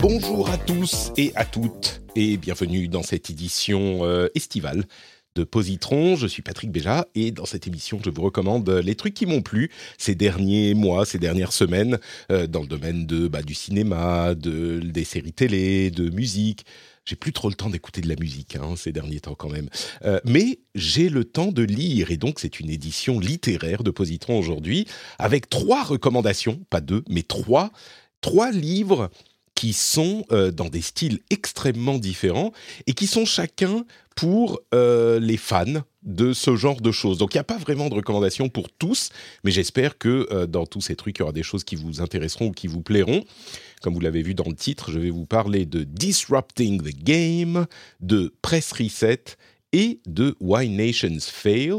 Bonjour à tous et à toutes et bienvenue dans cette édition euh, estivale de Positron. Je suis Patrick Béja et dans cette émission, je vous recommande les trucs qui m'ont plu ces derniers mois, ces dernières semaines euh, dans le domaine bah, du cinéma, de des séries télé, de musique. J'ai plus trop le temps d'écouter de la musique hein, ces derniers temps quand même, Euh, mais j'ai le temps de lire et donc c'est une édition littéraire de Positron aujourd'hui avec trois recommandations, pas deux, mais trois, trois livres qui sont euh, dans des styles extrêmement différents et qui sont chacun pour euh, les fans de ce genre de choses. Donc il n'y a pas vraiment de recommandations pour tous, mais j'espère que euh, dans tous ces trucs, il y aura des choses qui vous intéresseront ou qui vous plairont. Comme vous l'avez vu dans le titre, je vais vous parler de Disrupting the Game, de Press Reset et de Why Nations Fail.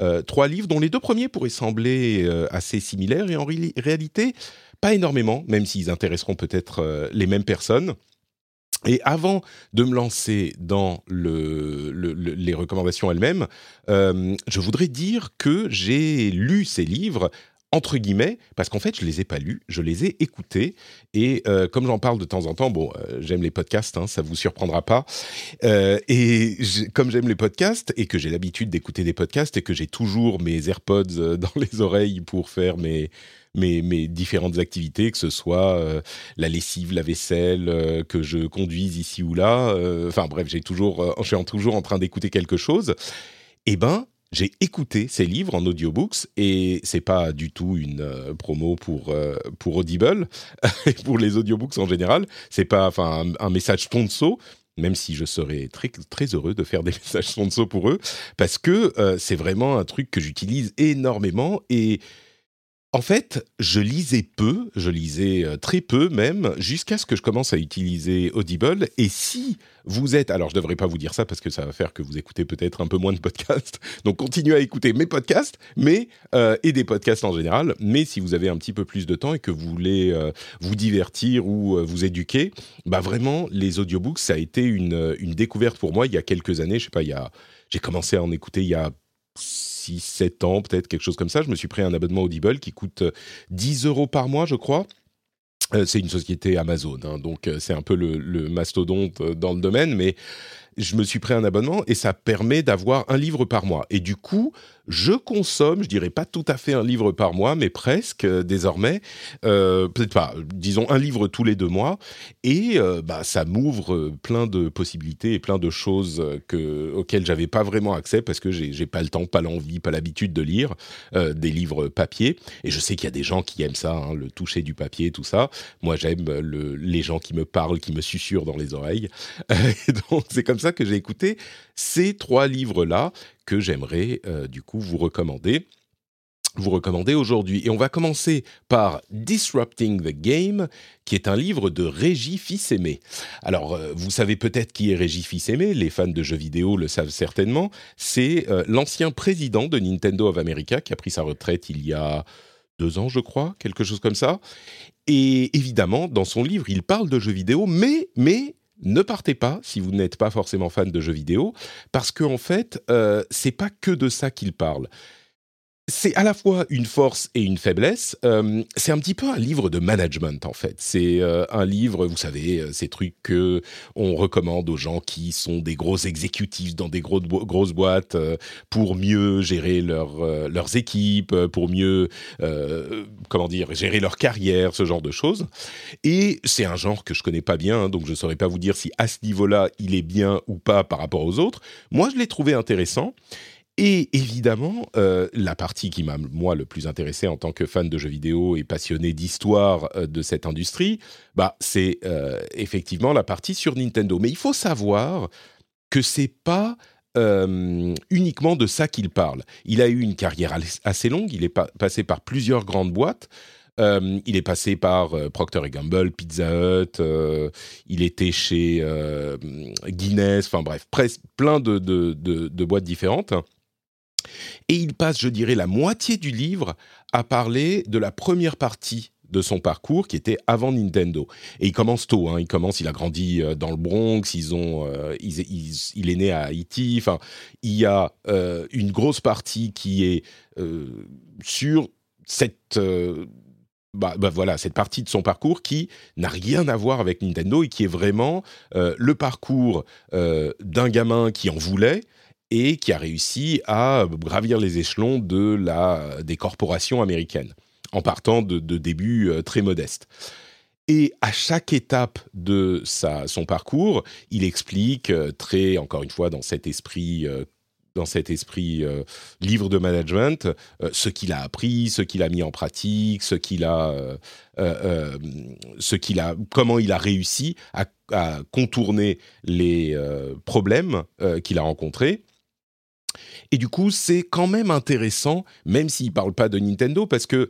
Euh, trois livres dont les deux premiers pourraient sembler euh, assez similaires et en ré- réalité pas énormément, même s'ils intéresseront peut-être euh, les mêmes personnes. Et avant de me lancer dans le, le- le- les recommandations elles-mêmes, je voudrais dire que j'ai lu ces livres entre guillemets, parce qu'en fait, je les ai pas lus, je les ai écoutés. Et euh, comme j'en parle de temps en temps, bon, euh, j'aime les podcasts, hein, ça vous surprendra pas. Euh, et comme j'aime les podcasts et que j'ai l'habitude d'écouter des podcasts et que j'ai toujours mes AirPods dans les oreilles pour faire mes mes, mes différentes activités, que ce soit la lessive, la vaisselle, que je conduise ici ou là. Enfin bref, j'ai toujours, je suis toujours en train d'écouter quelque chose. Eh ben, j'ai écouté ces livres en audiobooks et c'est pas du tout une euh, promo pour euh, pour Audible et pour les audiobooks en général. C'est pas enfin un, message sponsor. Même si je serais très, très heureux de faire des messages sponsor pour eux, parce que euh, c'est vraiment un truc que j'utilise énormément et en fait, je lisais peu, je lisais euh, très peu même, jusqu'à ce que je commence à utiliser Audible. Et si vous êtes, alors je devrais pas vous dire ça parce que ça va faire que vous écoutez peut-être un peu moins de podcasts, donc continuez à écouter mes podcasts, mais euh, et des podcasts en général. Mais si vous avez un petit peu plus de temps et que vous voulez euh, vous divertir ou vous éduquer, bah vraiment les audiobooks ça a été une, une découverte pour moi il y a quelques années. Je sais pas, il y a, j'ai commencé à en écouter il y a 6, 7 ans, peut-être quelque chose comme ça. Je me suis pris un abonnement Audible qui coûte euh, 10 euros par mois, je crois. Euh, c'est une société Amazon, hein, donc euh, c'est un peu le, le mastodonte euh, dans le domaine, mais je me suis pris un abonnement et ça permet d'avoir un livre par mois. Et du coup, je consomme, je dirais pas tout à fait un livre par mois, mais presque euh, désormais, euh, peut-être pas, disons un livre tous les deux mois, et euh, bah, ça m'ouvre euh, plein de possibilités et plein de choses que, auxquelles j'avais pas vraiment accès parce que j'ai j'ai pas le temps, pas l'envie, pas l'habitude de lire des livres papier. Et je sais qu'il y a des gens qui aiment ça, hein, le toucher du papier, tout ça. Moi, j'aime le, les gens qui me parlent, qui me susurrent dans les oreilles. Et donc, c'est comme ça que j'ai écouté ces trois livres-là que j'aimerais euh, du coup vous recommander. Vous recommander aujourd'hui. Et on va commencer par Disrupting the Game, qui est un livre de Régis Fils-Aimé. Alors, euh, vous savez peut-être qui est Régis Fils-Aimé, les fans de jeux vidéo le savent certainement. C'est euh, l'ancien président de Nintendo of America qui a pris sa retraite il y a deux ans, je crois, quelque chose comme ça. Et évidemment, dans son livre, il parle de jeux vidéo, mais, mais ne partez pas si vous n'êtes pas forcément fan de jeux vidéo, parce qu'en en fait, euh, c'est pas que de ça qu'il parle. C'est à la fois une force et une faiblesse. Euh, c'est un petit peu un livre de management en fait. C'est euh, un livre, vous savez, euh, ces trucs que on recommande aux gens qui sont des gros exécutifs dans des grosses boîtes pour mieux gérer leur, leurs équipes, pour mieux, comment dire, gérer leur carrière, ce genre de choses. Et c'est un genre que je connais pas bien, hein, donc je ne saurais pas vous dire si à ce niveau-là il est bien ou pas par rapport aux autres. Moi, je l'ai trouvé intéressant. Et évidemment, euh, la partie qui m'a, moi, le plus intéressé en tant que fan de jeux vidéo et passionné d'histoire euh, de cette industrie, bah, c'est euh, effectivement la partie sur Nintendo. Mais il faut savoir que c'est pas uniquement de ça qu'il parle. Il a eu une carrière assez longue, il est passé par plusieurs grandes boîtes. il est passé par Procter Gamble, Pizza Hut, il était chez Guinness, enfin bref, plein de, boîtes différentes. Et il passe, je dirais, la moitié du livre à parler de la première partie de son parcours qui était avant Nintendo. Et il commence tôt, hein. il commence, il a grandi euh, dans le Bronx, ils ont, euh, il est né à Haïti, enfin, il y a euh, une grosse partie qui est sur cette... Bah, bah, voilà, cette partie de son parcours qui n'a rien à voir avec Nintendo et qui est vraiment le parcours d'un gamin qui en voulait, et qui a réussi à gravir les échelons de la, des corporations américaines, en partant de, débuts euh, très modestes. Et à chaque étape de sa, son parcours, il explique euh, très, encore une fois, dans cet esprit euh, dans cet esprit livre de management, ce qu'il a appris, ce qu'il a mis en pratique, ce qu'il a, ce qu'il a, comment il a réussi à contourner les problèmes qu'il a rencontrés. Et du coup, c'est quand même intéressant, même s'il ne parle pas de Nintendo, parce que,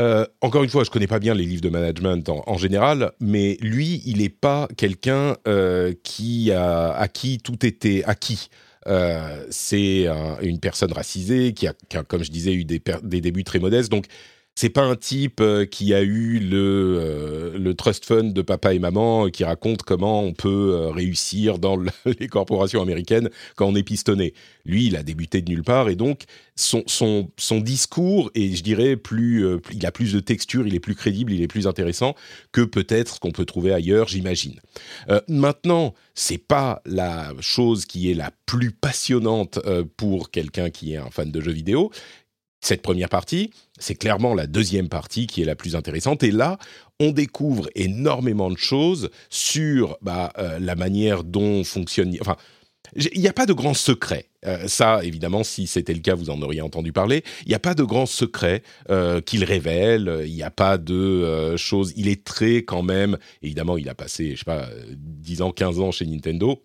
euh, encore une fois, je ne connais pas bien les livres de management en, général, mais lui, il n'est pas quelqu'un euh, qui a, à qui tout était acquis. Euh, c'est une personne racisée qui a, comme je disais, eu des, des débuts très modestes. Donc, c'est pas un type euh, qui a eu le, euh, le trust fund de papa et maman euh, qui raconte comment on peut réussir dans les corporations américaines quand on est pistonné. Lui, il a débuté de nulle part et donc son, discours est, je dirais, plus, il a plus de texture, il est plus crédible, il est plus intéressant que peut-être ce qu'on peut trouver ailleurs, j'imagine. maintenant, c'est pas la chose qui est la plus passionnante pour quelqu'un qui est un fan de jeux vidéo cette première partie, c'est clairement la deuxième partie qui est la plus intéressante. Et là, on découvre énormément de choses sur bah, euh, la manière dont fonctionne. Enfin, il n'y a pas de grand secret. Euh, ça, évidemment, si c'était le cas, vous en auriez entendu parler. Il n'y a pas de grand secret euh, qu'il révèle. Il n'y a pas de choses. Il est très, quand même. Évidemment, il a passé, je sais pas, 10 ans, 15 ans chez Nintendo.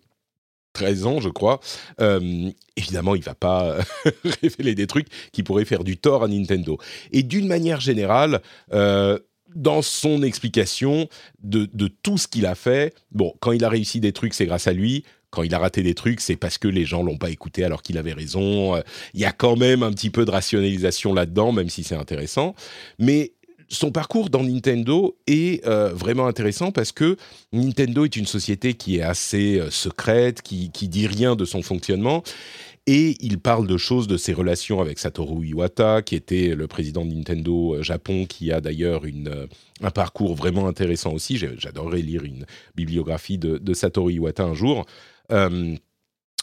13 ans, je crois. Euh, évidemment, il va pas révéler des trucs qui pourraient faire du tort à Nintendo. Et d'une manière générale, euh, dans son explication de, tout ce qu'il a fait, bon, quand il a réussi des trucs, c'est grâce à lui. Quand il a raté des trucs, c'est parce que les gens l'ont pas écouté alors qu'il avait raison. Euh, il y a quand même un petit peu de rationalisation là-dedans, même si c'est intéressant. Mais son parcours dans Nintendo est euh, vraiment intéressant parce que Nintendo est une société qui est assez euh, secrète, qui, qui dit rien de son fonctionnement. Et il parle de choses, de ses relations avec Satoru Iwata, qui était le président de Nintendo euh, Japon, qui a d'ailleurs un parcours vraiment intéressant aussi. J'adorerais lire une bibliographie de, de, Satoru Iwata un jour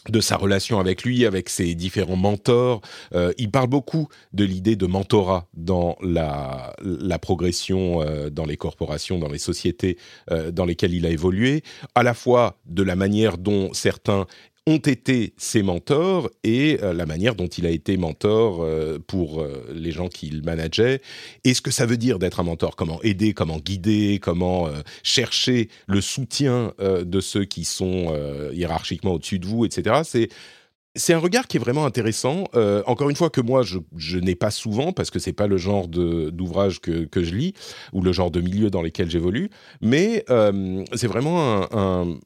de sa relation avec lui, avec ses différents mentors. Euh, il parle beaucoup de l'idée de mentorat dans la, progression euh, dans les corporations, dans les sociétés euh, dans lesquelles il a évolué, à la fois de la manière dont certains ont été ses mentors et euh, la manière dont il a été mentor euh, pour euh, les gens qu'il manageait. Et ce que ça veut dire d'être un mentor, comment aider, comment guider, comment chercher le soutien de ceux qui sont hiérarchiquement au-dessus de vous, etc. C'est c'est un regard qui est vraiment intéressant. encore une fois que moi je, n'ai pas souvent parce que c'est pas le genre d'ouvrage que, que, je lis ou le genre de milieu dans lesquels j'évolue, mais c'est vraiment un,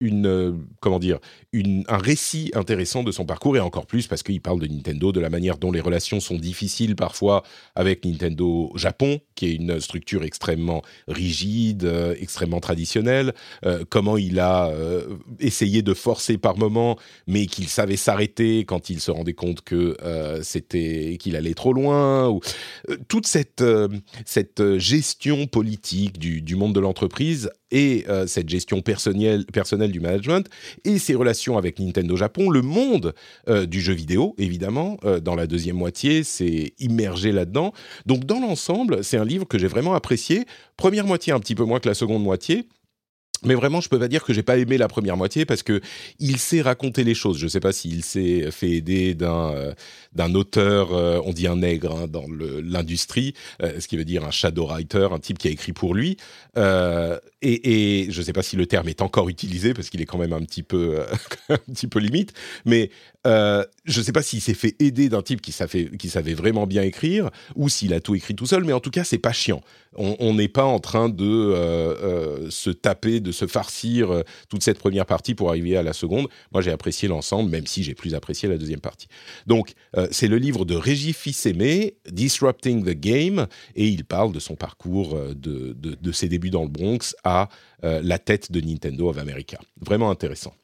une euh, comment dire une, un récit intéressant de son parcours et encore plus parce qu'il parle de Nintendo de la manière dont les relations sont difficiles parfois avec Nintendo Japon qui est une structure extrêmement rigide euh, extrêmement traditionnelle euh, comment il a essayé de forcer par moments mais qu'il savait s'arrêter quand il se rendait compte que c'était qu'il allait trop loin ou toute cette cette gestion politique du, du monde de l'entreprise et cette gestion personnelle personnelle du management et ses relations avec Nintendo Japon, le monde euh, du jeu vidéo, évidemment, euh, dans la deuxième moitié, c'est immergé là-dedans. Donc dans l'ensemble, c'est un livre que j'ai vraiment apprécié. Première moitié un petit peu moins que la seconde moitié, mais vraiment, je peux pas dire que j'ai pas aimé la première moitié parce que il sait raconter les choses. Je sais pas s'il s'est fait aider d'un euh, d'un auteur, euh, on dit un nègre hein, dans l'industrie, euh, ce qui veut dire un shadow writer, un type qui a écrit pour lui. et, et je sais pas si le terme est encore utilisé parce qu'il est quand même un petit peu un petit peu limite. Mais je ne sais pas s'il s'est fait aider d'un type qui savait, qui savait vraiment bien écrire ou s'il a tout écrit tout seul, mais en tout cas, c'est pas chiant. On n'est pas en train de se taper, de se farcir toute cette première partie pour arriver à la seconde. Moi, j'ai apprécié l'ensemble, même si j'ai plus apprécié la deuxième partie. Donc, c'est le livre de Régis Fils-Aimé, Disrupting the Game, et il parle de son parcours, de, de, de ses débuts dans le Bronx à la tête de Nintendo of America. Vraiment intéressant.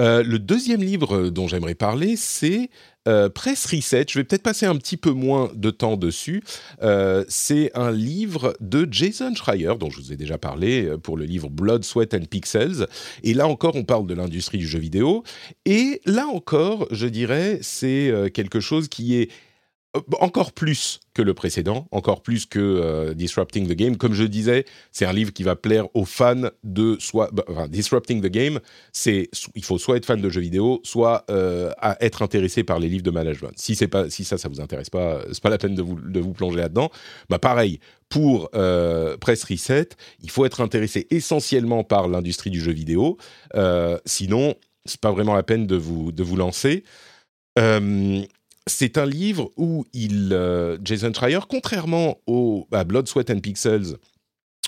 Euh, le deuxième livre dont j'aimerais parler, c'est euh, Press Reset. Je vais peut-être passer un petit peu moins de temps dessus. Euh, c'est un livre de Jason Schreier, dont je vous ai déjà parlé pour le livre Blood, Sweat and Pixels. Et là encore, on parle de l'industrie du jeu vidéo. Et là encore, je dirais, c'est quelque chose qui est euh, encore plus que le précédent, encore plus que euh, Disrupting the Game. Comme je disais, c'est un livre qui va plaire aux fans de soit bah, Disrupting the Game. C'est il faut soit être fan de jeux vidéo, soit euh, être intéressé par les livres de management. Si c'est pas si ça ça vous intéresse pas, c'est pas la peine de vous de vous plonger là-dedans. Bah pareil pour Press Reset, il faut être intéressé essentiellement par l'industrie du jeu vidéo. sinon, c'est pas vraiment la peine de vous de vous lancer c'est un livre où il, euh, Jason Schreier, contrairement au, à Blood, Sweat and Pixels,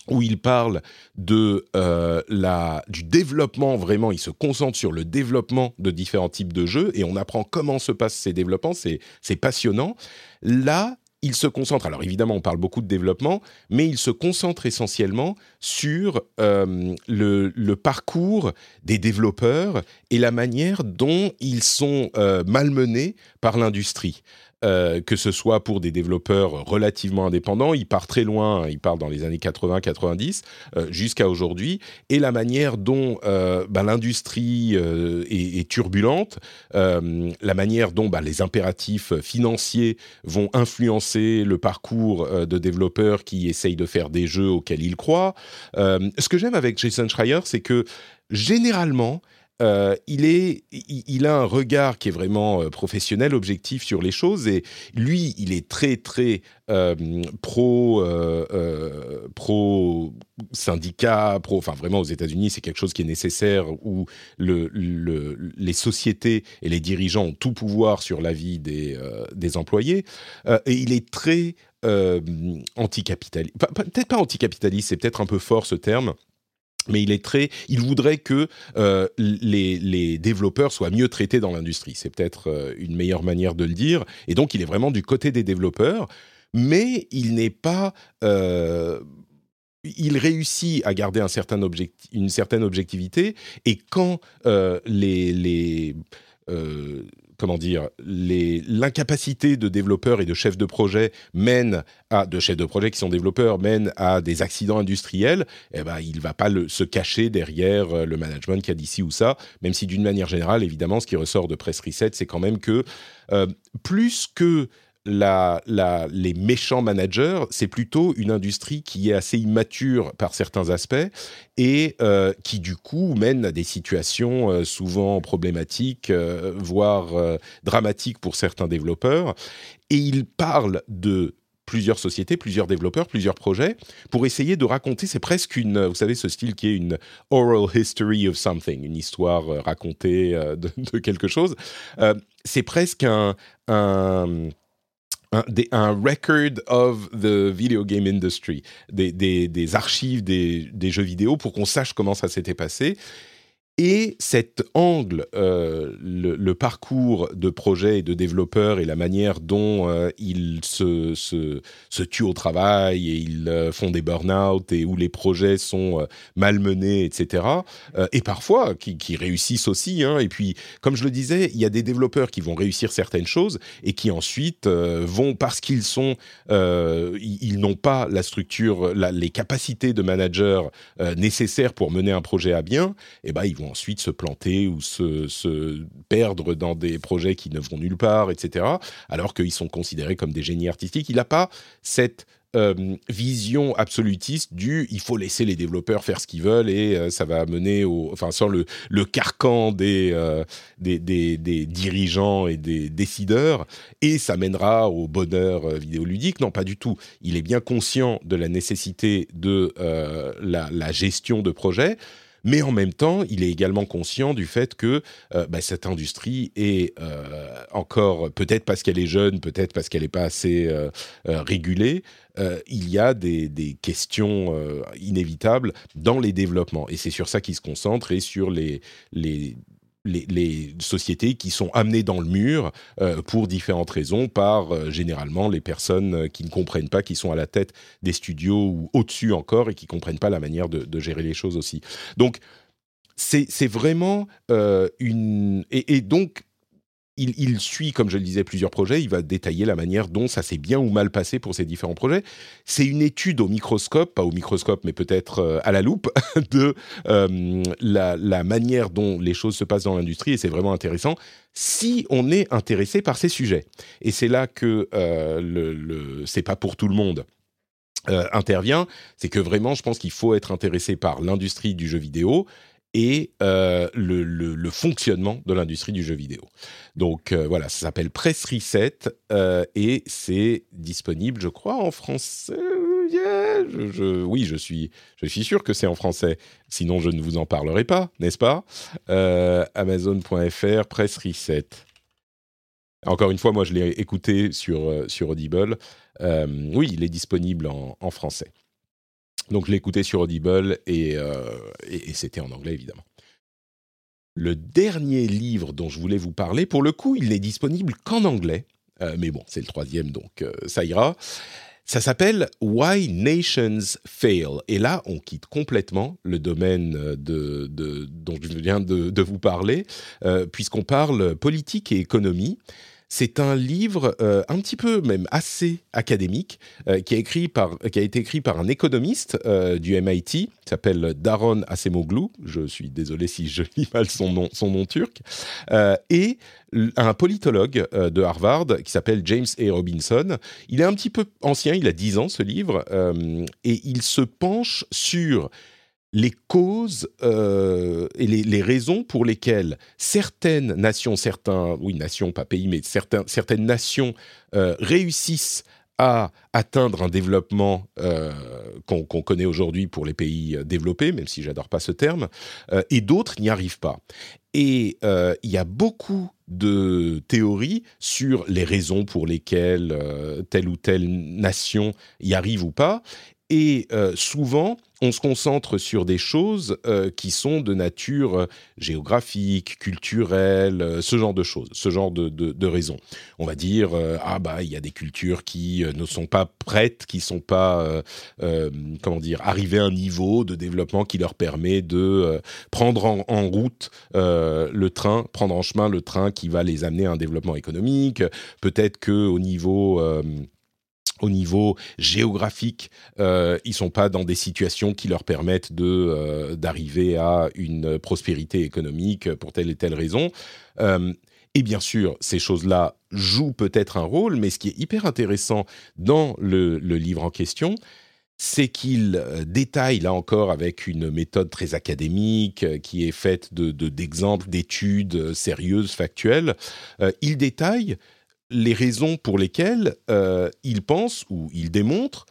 où il parle de euh, la, du développement, vraiment, il se concentre sur le développement de différents types de jeux, et on apprend comment se passent ces développements, c'est passionnant. Là, il se concentre, alors évidemment on parle beaucoup de développement, mais il se concentre essentiellement sur euh, le, parcours des développeurs et la manière dont ils sont euh, malmenés par l'industrie. Euh, que ce soit pour des développeurs relativement indépendants, il part très loin, il part dans les années 80-90 euh, jusqu'à aujourd'hui, et la manière dont euh, bah, l'industrie est, turbulente, la manière dont bah, les impératifs financiers vont influencer le parcours de développeurs qui essayent de faire des jeux auxquels ils croient. ce que j'aime avec Jason Schreier, c'est que généralement, euh, il, a un regard qui est vraiment euh, professionnel, objectif sur les choses, et lui, il est très très euh, pro pro syndicat, pro. Enfin, vraiment aux États-Unis, c'est quelque chose qui est nécessaire où le, les sociétés et les dirigeants ont tout pouvoir sur la vie des, des employés, et il est très anticapitaliste. Peut-être pas anticapitaliste, c'est peut-être un peu fort ce terme mais il est très, il voudrait que euh, les, les, développeurs soient mieux traités dans l'industrie. C'est peut-être euh, une meilleure manière de le dire. Et donc, il est vraiment du côté des développeurs, mais il n'est pas. Euh, il réussit à garder un certain une certaine objectivité. Et quand les, les comment dire, l'incapacité de développeurs et de chefs de projet mène à de chefs de projet qui sont développeurs mène à des accidents industriels, eh ben il va pas se cacher derrière euh, le management qui a dit ci ou ça, même si d'une manière générale, évidemment, ce qui ressort de Press Reset, c'est quand même que euh, plus que les méchants managers, c'est plutôt une industrie qui est assez immature par certains aspects et euh, qui du coup mène à des situations euh, souvent problématiques, euh, voire dramatiques pour certains développeurs. Et il parle de plusieurs sociétés, plusieurs développeurs, plusieurs projets, pour essayer de raconter, c'est presque une, vous savez, ce style qui est une oral history of something, une histoire racontée de, quelque chose. c'est presque un, record of the video game industry, des, des, archives des, des, jeux vidéo pour qu'on sache comment ça s'était passé. Et cet angle, euh, le, parcours de projet et de développeurs et la manière dont euh, ils se, se, se, tuent au travail et ils euh, font des burn-out et où les projets sont malmenés, etc. et parfois qui, qui réussissent aussi. Hein. Et puis, comme je le disais, il y a des développeurs qui vont réussir certaines choses et qui ensuite vont, parce qu'ils sont, ils, n'ont pas la structure, les capacités de manager nécessaires pour mener un projet à bien, et eh ben ils vont ensuite se planter ou se, perdre dans des projets qui ne vont nulle part, etc. Alors qu'ils sont considérés comme des génies artistiques. Il n'a pas cette euh, vision absolutiste du il faut laisser les développeurs faire ce qu'ils veulent et euh, ça va mener au enfin sans le, le carcan des, euh, des, des, des, dirigeants et des décideurs et ça mènera au bonheur vidéoludique non pas du tout il est bien conscient de la nécessité de la, la gestion de projets mais en même temps, il est également conscient du fait que euh, bah, cette industrie est euh, encore, peut-être parce qu'elle est jeune, peut-être parce qu'elle n'est pas assez euh, régulée, il y a des, des questions inévitables dans les développements. Et c'est sur ça qu'il se concentre et sur les, les les, sociétés qui sont amenées dans le mur euh, pour différentes raisons par euh, généralement les personnes euh, qui ne comprennent pas, qui sont à la tête des studios ou au-dessus encore et qui comprennent pas la manière de, gérer les choses aussi. Donc c'est vraiment une et donc il, suit, comme je le disais, plusieurs projets. Il va détailler la manière dont ça s'est bien ou mal passé pour ces différents projets. C'est une étude au microscope, pas au microscope, mais peut-être euh, à la loupe, de euh, la, manière dont les choses se passent dans l'industrie. Et c'est vraiment intéressant si on est intéressé par ces sujets. Et c'est là que euh, le, le c'est pas pour tout le monde. intervient, c'est que vraiment, je pense qu'il faut être intéressé par l'industrie du jeu vidéo et euh, le, fonctionnement de l'industrie du jeu vidéo. Donc euh, voilà, ça s'appelle Press Reset euh, et c'est disponible, je crois, en français. oui, je suis, je suis sûr que c'est en français. Sinon, je ne vous en parlerai pas, n'est-ce pas? Amazon.fr, Press Reset. Encore une fois, moi, je l'ai écouté sur, sur Audible. oui, il est disponible en, en français. Donc je écouté sur Audible euh, et, c'était en anglais évidemment. Le dernier livre dont je voulais vous parler, pour le coup, il n'est disponible qu'en anglais, euh, mais bon, c'est le troisième, donc euh, ça ira. Ça s'appelle Why Nations Fail. Et là, on quitte complètement le domaine de, dont je viens de vous parler, puisqu'on parle politique et économie. C'est un livre euh, un petit peu même assez académique euh, qui, a écrit par, qui a été écrit par un économiste euh, du MIT qui s'appelle Daron Acemoglu. Je suis désolé si je lis mal son nom, son nom turc. et un politologue de Harvard qui s'appelle James A. Robinson. Il est un petit peu ancien, il a 10 ans ce livre, et il se penche sur les causes euh, et les, raisons pour lesquelles certaines nations, certains, oui, nations, pas pays, mais certaines nations euh, réussissent à atteindre un développement euh, qu'on connaît aujourd'hui pour les pays développés, même si j'adore pas ce terme, et d'autres n'y arrivent pas. Et il y a beaucoup de théories sur les raisons pour lesquelles telle ou telle nation y arrive ou pas. Et souvent, on se concentre sur des choses euh, qui sont de nature euh, géographique, culturelle, euh, ce genre de choses, ce genre de, raisons. On va dire ah bah il y a des cultures qui ne sont pas prêtes, qui sont pas comment dire arrivées à un niveau de développement qui leur permet de prendre en, en route le train, prendre en chemin le train qui va les amener à un développement économique. Peut-être que au niveau au niveau géographique, euh, ils sont pas dans des situations qui leur permettent de euh, d'arriver à une prospérité économique pour telle et telle raison. Euh, et bien sûr, ces choses-là jouent peut-être un rôle, mais ce qui est hyper intéressant dans le, livre en question, c'est qu'il euh, détaille, là encore, avec une méthode très académique, qui est faite d'exemples, de, d'études sérieuses, factuelles, il détaille les raisons pour lesquelles euh, il pense ou il démontre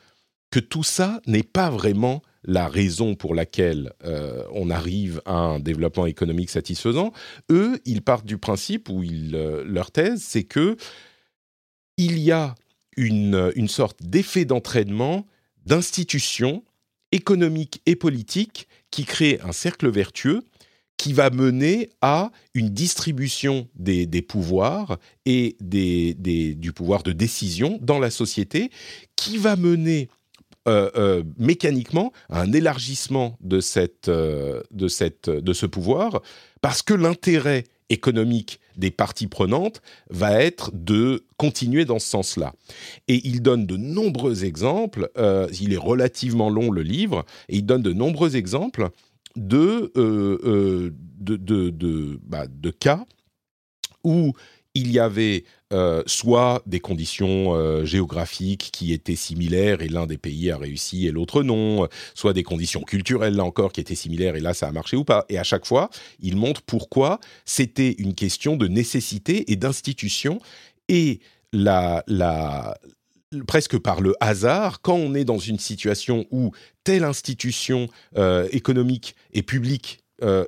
que tout ça n'est pas vraiment la raison pour laquelle euh, on arrive à un développement économique satisfaisant. Eux, ils partent du principe, ou euh, leur thèse, c'est que il y a une, une sorte d'effet d'entraînement d'institutions économiques et politiques qui créent un cercle vertueux qui va mener à une distribution des, pouvoirs et du pouvoir de décision dans la société, qui va mener euh, euh, mécaniquement à un élargissement euh, de ce pouvoir, parce que l'intérêt économique des parties prenantes va être de continuer dans ce sens-là. Et il donne de nombreux exemples, il est relativement long le livre, et il donne de nombreux exemples de, euh, euh, de, de, de, bah, de, cas où il y avait euh, soit des conditions géographiques qui étaient similaires et l'un des pays a réussi et l'autre non, soit des conditions culturelles là encore qui étaient similaires et là ça a marché ou pas. Et à chaque fois, il montre pourquoi c'était une question de nécessité et d'institution et la, la, presque par le hasard, quand on est dans une situation où telle institution euh, économique et publique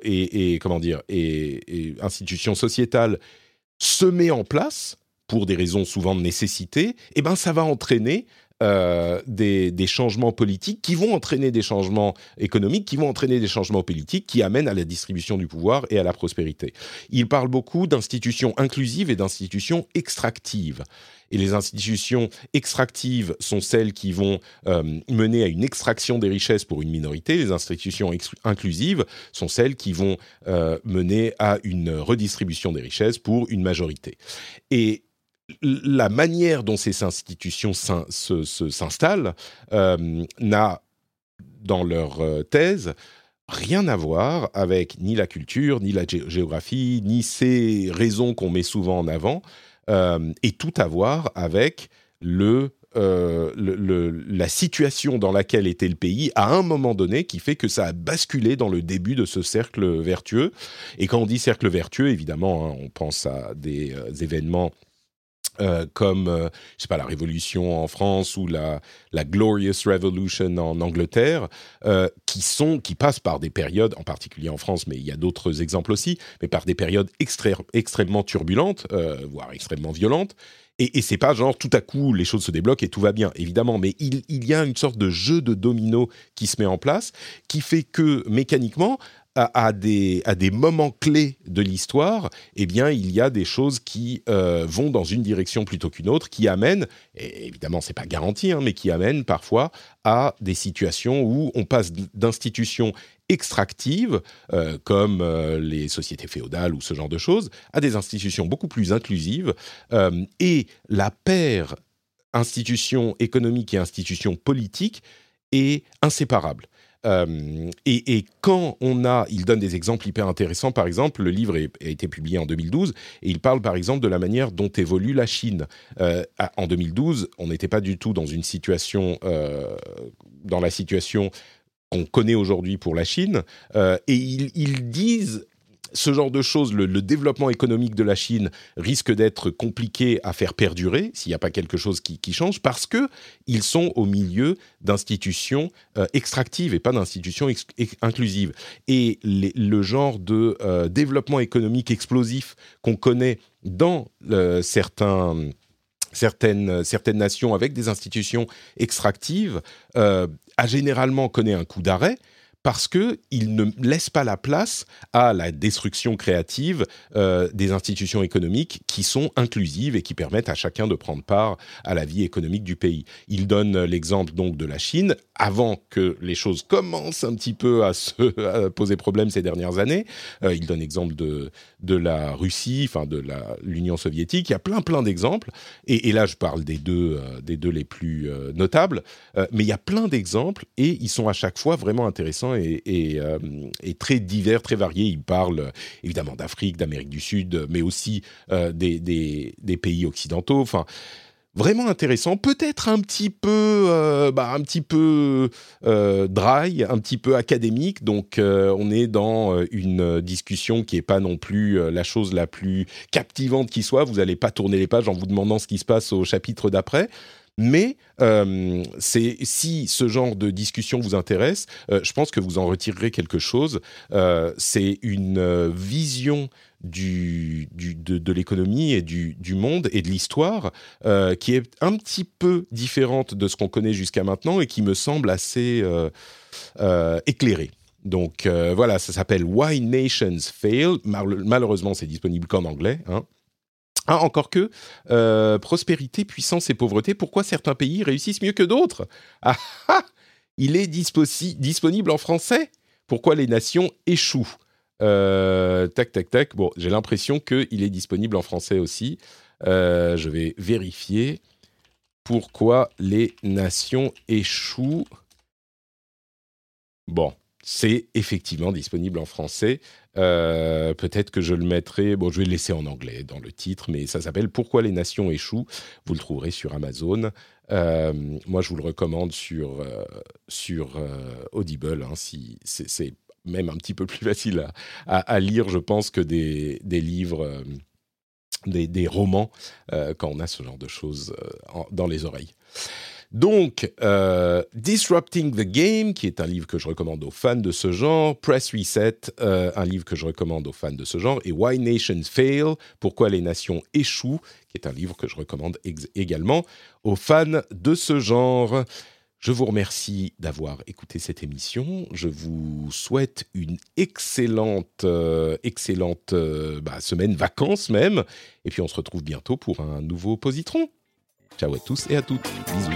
et, comment dire institution sociétale se met en place pour des raisons souvent de nécessité, eh ben ça va entraîner euh, des, changements politiques qui vont entraîner des changements économiques, qui vont entraîner des changements politiques qui amènent à la distribution du pouvoir et à la prospérité. Il parle beaucoup d'institutions inclusives et d'institutions extractives. Et les institutions extractives sont celles qui vont euh, mener à une extraction des richesses pour une minorité. Les institutions inclusives sont celles qui vont euh, mener à une redistribution des richesses pour une majorité. Et la manière dont ces institutions s'installent euh, n'a, dans leur euh, thèse, rien à voir avec ni la culture, ni la géographie, ni ces raisons qu'on met souvent en avant, euh, et tout à voir avec le, la situation dans laquelle était le pays à un moment donné qui fait que ça a basculé dans le début de ce cercle vertueux. Et quand on dit cercle vertueux, évidemment, hein, on pense à des événements euh, comme, euh, pas, la Révolution en France ou la, la Glorious Revolution en Angleterre, euh, qui sont, qui passent par des périodes, en particulier en France, mais il y a d'autres exemples aussi, mais par des périodes extrêmement turbulentes, voire extrêmement violentes. Et, et c'est pas genre tout à coup les choses se débloquent et tout va bien, évidemment, mais il, il y a une sorte de jeu de domino qui se met en place, qui fait que mécaniquement, à, des, à des moments clés de l'histoire, eh bien, il y a des choses qui euh, vont dans une direction plutôt qu'une autre, qui amènent, et évidemment, c'est pas garanti, hein, mais qui amènent parfois à des situations où on passe d'institutions extractives, euh, comme euh, les sociétés féodales ou ce genre de choses, à des institutions beaucoup plus inclusives. et la paire institution économique et institution politique est inséparable. Euh, et, quand on a, il donne des exemples hyper intéressants. Par exemple, le livre a été publié en 2012 et il parle par exemple de la manière dont évolue la Chine. Euh, en 2012, on n'était pas du tout dans une situation, euh, dans la situation qu'on connaît aujourd'hui pour la Chine. et ils, ils disent ce genre de choses, le, développement économique de la Chine risque d'être compliqué à faire perdurer s'il n'y a pas quelque chose qui, change, parce que ils sont au milieu d'institutions euh, extractives et pas d'institutions inclusives. Et le genre de euh, développement économique explosif qu'on connaît dans euh, certaines nations avec des institutions extractives a généralement connu un coup d'arrêt parce qu'il ne laisse pas la place à la destruction créative euh, des institutions économiques qui sont inclusives et qui permettent à chacun de prendre part à la vie économique du pays. Il donne l'exemple donc de la Chine avant que les choses commencent un petit peu à se poser problème ces dernières années. Euh, il donne l'exemple de, de la Russie, enfin de l'Union soviétique. Il y a plein plein d'exemples et, là je parle des deux, euh, des deux les plus notables, mais il y a plein d'exemples et ils sont à chaque fois vraiment intéressants euh, et, très divers, très variés. Il parle évidemment d'Afrique, d'Amérique du Sud, mais aussi euh, des, pays occidentaux. Enfin, vraiment intéressant, peut-être un petit peu, euh, bah, un petit peu dry, un petit peu académique. Donc, on est dans une discussion qui est pas non plus la chose la plus captivante qui soit. Vous n'allez pas tourner les pages en vous demandant ce qui se passe au chapitre d'après. Mais euh, si ce genre de discussion vous intéresse, euh, je pense que vous en retirerez quelque chose. Euh, c'est une vision du, de, l'économie et du, du, monde et de l'histoire qui est un petit peu différente de ce qu'on connaît jusqu'à maintenant et qui me semble assez éclairée. Donc voilà, ça s'appelle Why Nations Fail. malheureusement, c'est disponible qu'en anglais. Hein. Ah, encore que, euh, prospérité, puissance et pauvreté, pourquoi certains pays réussissent mieux que d'autres? Ah, ah Il est disponible en français? Pourquoi les nations échouent? Euh, Tac, tac, tac. Bon, j'ai l'impression qu'il est disponible en français aussi. Euh, je vais vérifier pourquoi les nations échouent. Bon, c'est effectivement disponible en français. Euh, peut-être que je le mettrai, bon, je vais le laisser en anglais dans le titre, mais ça s'appelle Pourquoi les nations échouent. Vous le trouverez sur Amazon. Euh, moi, je vous le recommande sur, euh, sur Audible. Hein, si, c'est même un petit peu plus facile à, lire, je pense, que des, des livres, des, des, romans, quand on a ce genre de choses dans les oreilles. Donc, euh, Disrupting the Game, qui est un livre que je recommande aux fans de ce genre, Press Reset, euh, un livre que je recommande aux fans de ce genre, et Why Nations Fail, Pourquoi les nations échouent, qui est un livre que je recommande également aux fans de ce genre. Je vous remercie d'avoir écouté cette émission. Je vous souhaite une excellente, euh, excellente bah, semaine vacances même. Et puis on se retrouve bientôt pour un nouveau positron. Ciao à tous et à toutes. Bisous.